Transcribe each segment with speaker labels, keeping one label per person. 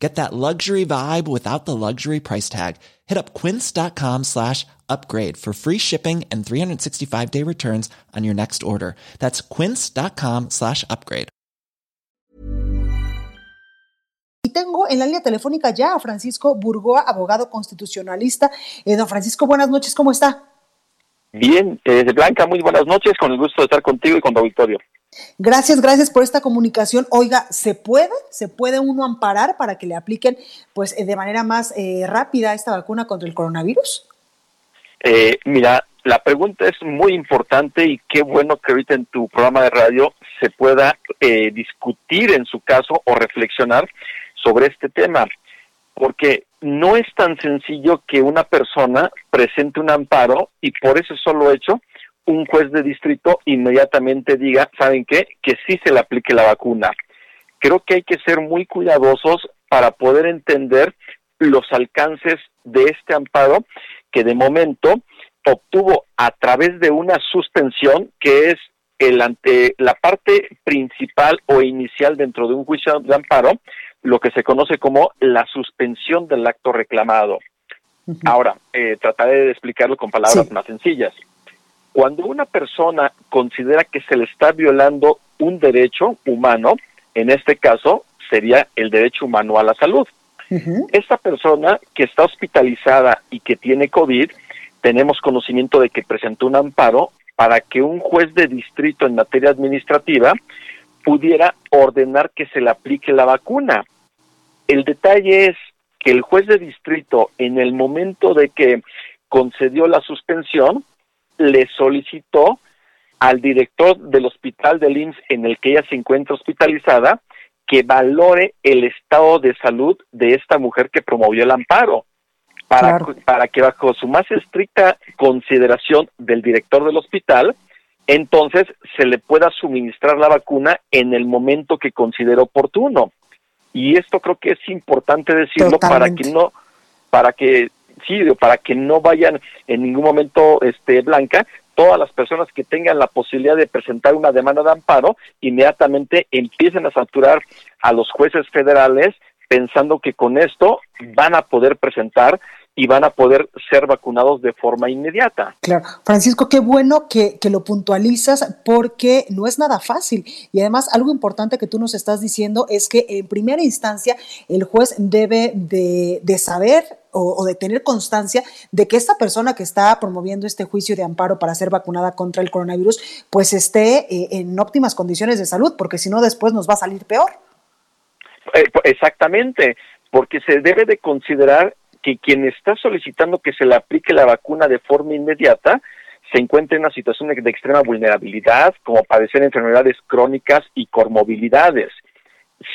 Speaker 1: Get that luxury vibe without the luxury price tag. Hit up quince.com slash upgrade for free shipping and 365 day returns on your next order. That's quince.com slash upgrade.
Speaker 2: Y tengo en la línea telefónica ya a Francisco Burgoa, abogado constitucionalista. Eh, don Francisco, buenas noches, ¿cómo está?
Speaker 3: Bien, eh, Blanca, muy buenas noches, con el gusto de estar contigo y con tu auditorio.
Speaker 2: Gracias, gracias por esta comunicación. Oiga, ¿se puede? ¿Se puede uno amparar para que le apliquen pues eh, de manera más eh, rápida esta vacuna contra el coronavirus?
Speaker 3: Eh, mira, la pregunta es muy importante y qué bueno que ahorita en tu programa de radio se pueda discutir en su caso o reflexionar sobre este tema, porque no es tan sencillo que una persona presente un amparo y por ese solo hecho un juez de distrito inmediatamente diga, ¿saben qué? Que sí se le aplique la vacuna. Creo que hay que ser muy cuidadosos para poder entender los alcances de este amparo que de momento obtuvo a través de una suspensión que es el ante la parte principal o inicial dentro de un juicio de amparo, lo que se conoce como la suspensión del acto reclamado. Ahora, eh, trataré de explicarlo con palabras más sencillas. Cuando una persona considera que se le está violando un derecho humano, en este caso sería el derecho humano a la salud. Esta persona que está hospitalizada y que tiene COVID, tenemos conocimiento de que presentó un amparo para que un juez de distrito en materia administrativa pudiera ordenar que se le aplique la vacuna. El detalle es que el juez de distrito, en el momento de que concedió la suspensión, le solicitó al director del hospital del IMSS en el que ella se encuentra hospitalizada que valore el estado de salud de esta mujer que promovió el amparo, para, para que bajo su más estricta consideración del director del hospital, entonces se le pueda suministrar la vacuna en el momento que considere oportuno. Y esto creo que es importante decirlo para que no, para que para que no vayan en ningún momento este blanca todas las personas que tengan la posibilidad de presentar una demanda de amparo inmediatamente empiecen a saturar a los jueces federales pensando que con esto van a poder presentar y van a poder ser vacunados de forma inmediata.
Speaker 2: Claro, Francisco, qué bueno que, lo puntualizas porque no es nada fácil. Y además, algo importante que tú nos estás diciendo es que en primera instancia el juez debe de, saber o, de tener constancia de que esta persona que está promoviendo este juicio de amparo para ser vacunada contra el coronavirus, pues esté eh, en óptimas condiciones de salud, porque si no después nos va a salir peor.
Speaker 3: Eh, exactamente, porque se debe de considerar que quien está solicitando que se le aplique la vacuna de forma inmediata se encuentra en una situación de, extrema vulnerabilidad, como padecer enfermedades crónicas y comorbilidades.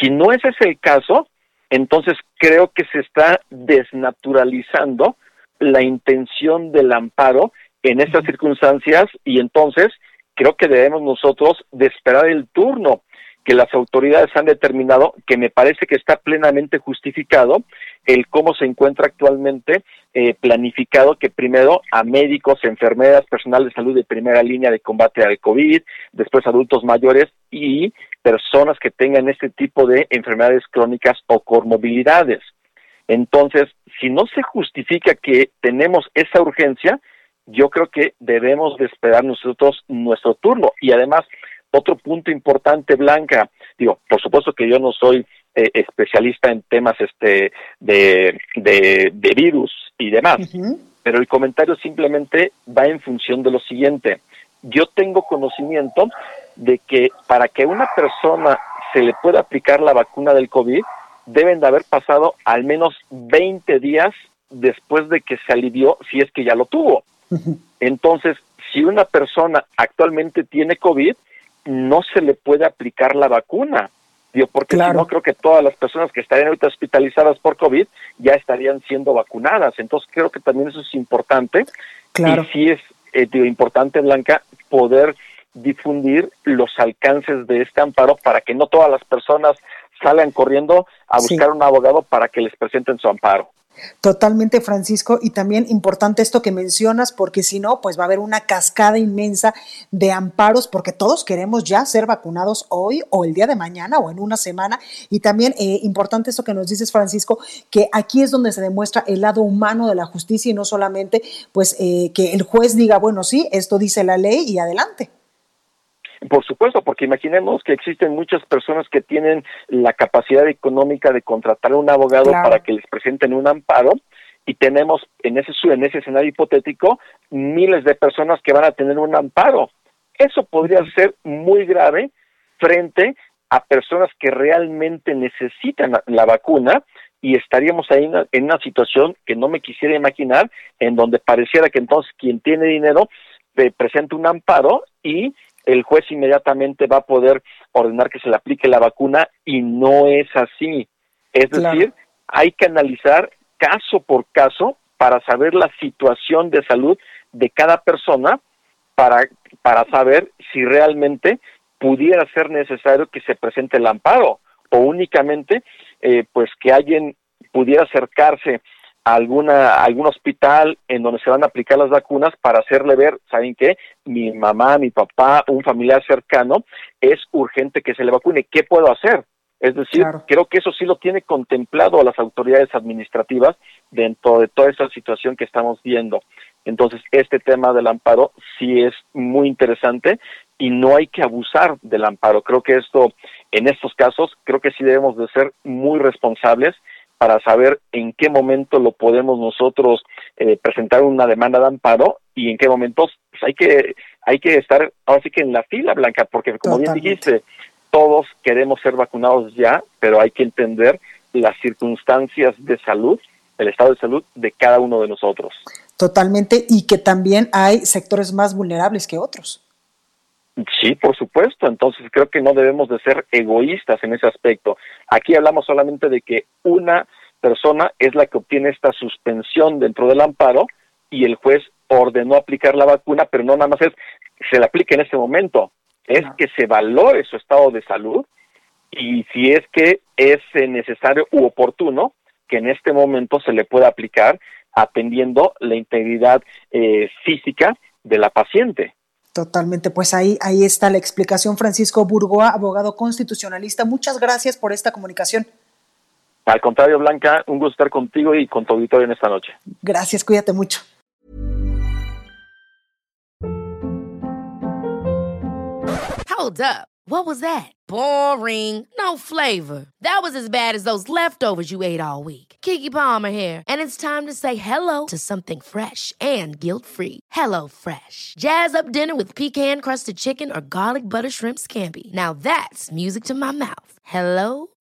Speaker 3: Si no ese es el caso, entonces creo que se está desnaturalizando la intención del amparo en estas circunstancias y entonces creo que debemos nosotros de esperar el turno que las autoridades han determinado, que me parece que está plenamente justificado, el cómo se encuentra actualmente eh, planificado que primero a médicos, enfermeras, personal de salud de primera línea de combate al COVID, después adultos mayores y personas que tengan este tipo de enfermedades crónicas o comorbilidades. Entonces, si no se justifica que tenemos esa urgencia, yo creo que debemos de esperar nosotros nuestro turno. Y además, otro punto importante, Blanca, digo, por supuesto que yo no soy eh, especialista en temas este de, de, virus y demás, pero el comentario simplemente va en función de lo siguiente. Yo tengo conocimiento de que para que a una persona se le pueda aplicar la vacuna del COVID, deben de haber pasado al menos 20 días después de que se alivió, si es que ya lo tuvo. Entonces, si una persona actualmente tiene COVID, no se le puede aplicar la vacuna. Digo, porque si no, creo que todas las personas que estarían ahorita hospitalizadas por COVID ya estarían siendo vacunadas. Entonces, creo que también eso es importante. Claro. Y sí es eh, importante, Blanca, poder difundir los alcances de este amparo para que no todas las personas salgan corriendo a buscar un abogado para que les presenten su amparo.
Speaker 2: Totalmente, Francisco, y también importante esto que mencionas, porque si no, pues va a haber una cascada inmensa de amparos, porque todos queremos ya ser vacunados hoy o el día de mañana o en una semana. Y también eh, importante esto que nos dices, Francisco, que aquí es donde se demuestra el lado humano de la justicia y no solamente, pues, eh, que el juez diga, bueno, sí, esto dice la ley y adelante.
Speaker 3: Por supuesto, porque imaginemos que existen muchas personas que tienen la capacidad económica de contratar a un abogado para que les presenten un amparo y tenemos en ese en ese escenario hipotético miles de personas que van a tener un amparo. Eso podría ser muy grave frente a personas que realmente necesitan la vacuna y estaríamos ahí en una situación que no me quisiera imaginar, en donde pareciera que entonces quien tiene dinero eh, presenta un amparo y el juez inmediatamente va a poder ordenar que se le aplique la vacuna y no es así. Es decir, hay que analizar caso por caso para saber la situación de salud de cada persona para, para saber si realmente pudiera ser necesario que se presente el amparo o únicamente eh, pues que alguien pudiera acercarse alguna, algún hospital en donde se van a aplicar las vacunas para hacerle ver, ¿saben qué? Mi mamá, mi papá, un familiar cercano, es urgente que se le vacune. ¿Qué puedo hacer? Es decir, creo que eso sí lo tiene contemplado a las autoridades administrativas dentro de toda esta situación que estamos viendo. Entonces, este tema del amparo sí es muy interesante y no hay que abusar del amparo. Creo que esto, en estos casos, creo que sí debemos de ser muy responsables para saber en qué momento lo podemos nosotros eh, presentar una demanda de amparo y en qué momentos pues, hay que hay que estar ahora sí que en la fila blanca porque como bien dijiste todos queremos ser vacunados ya pero hay que entender las circunstancias de salud el estado de salud de cada uno de nosotros
Speaker 2: totalmente y que también hay sectores más vulnerables que otros
Speaker 3: Sí, por supuesto. Entonces creo que no debemos de ser egoístas en ese aspecto. Aquí hablamos solamente de que una persona es la que obtiene esta suspensión dentro del amparo y el juez ordenó aplicar la vacuna, pero no nada más es se le aplique en ese momento, es que se valore su estado de salud y si es que es necesario u oportuno que en este momento se le pueda aplicar atendiendo la integridad eh, física de la paciente.
Speaker 2: Totalmente, pues ahí, ahí está la explicación. Francisco Burgoa, abogado constitucionalista, muchas gracias por esta comunicación.
Speaker 3: Al contrario, Blanca, un gusto estar contigo y con tu auditorio en esta noche.
Speaker 2: Gracias, cuídate mucho.
Speaker 4: Hold up. What was that? Boring. No flavor. That was as bad as those leftovers you ate all week. Kiki Palmer here, and it's time to say hello to something fresh and guilt-free. Hello Fresh. Jazz up dinner with pecan-crusted chicken or garlic butter shrimp scampi. Now that's music to my mouth. Hello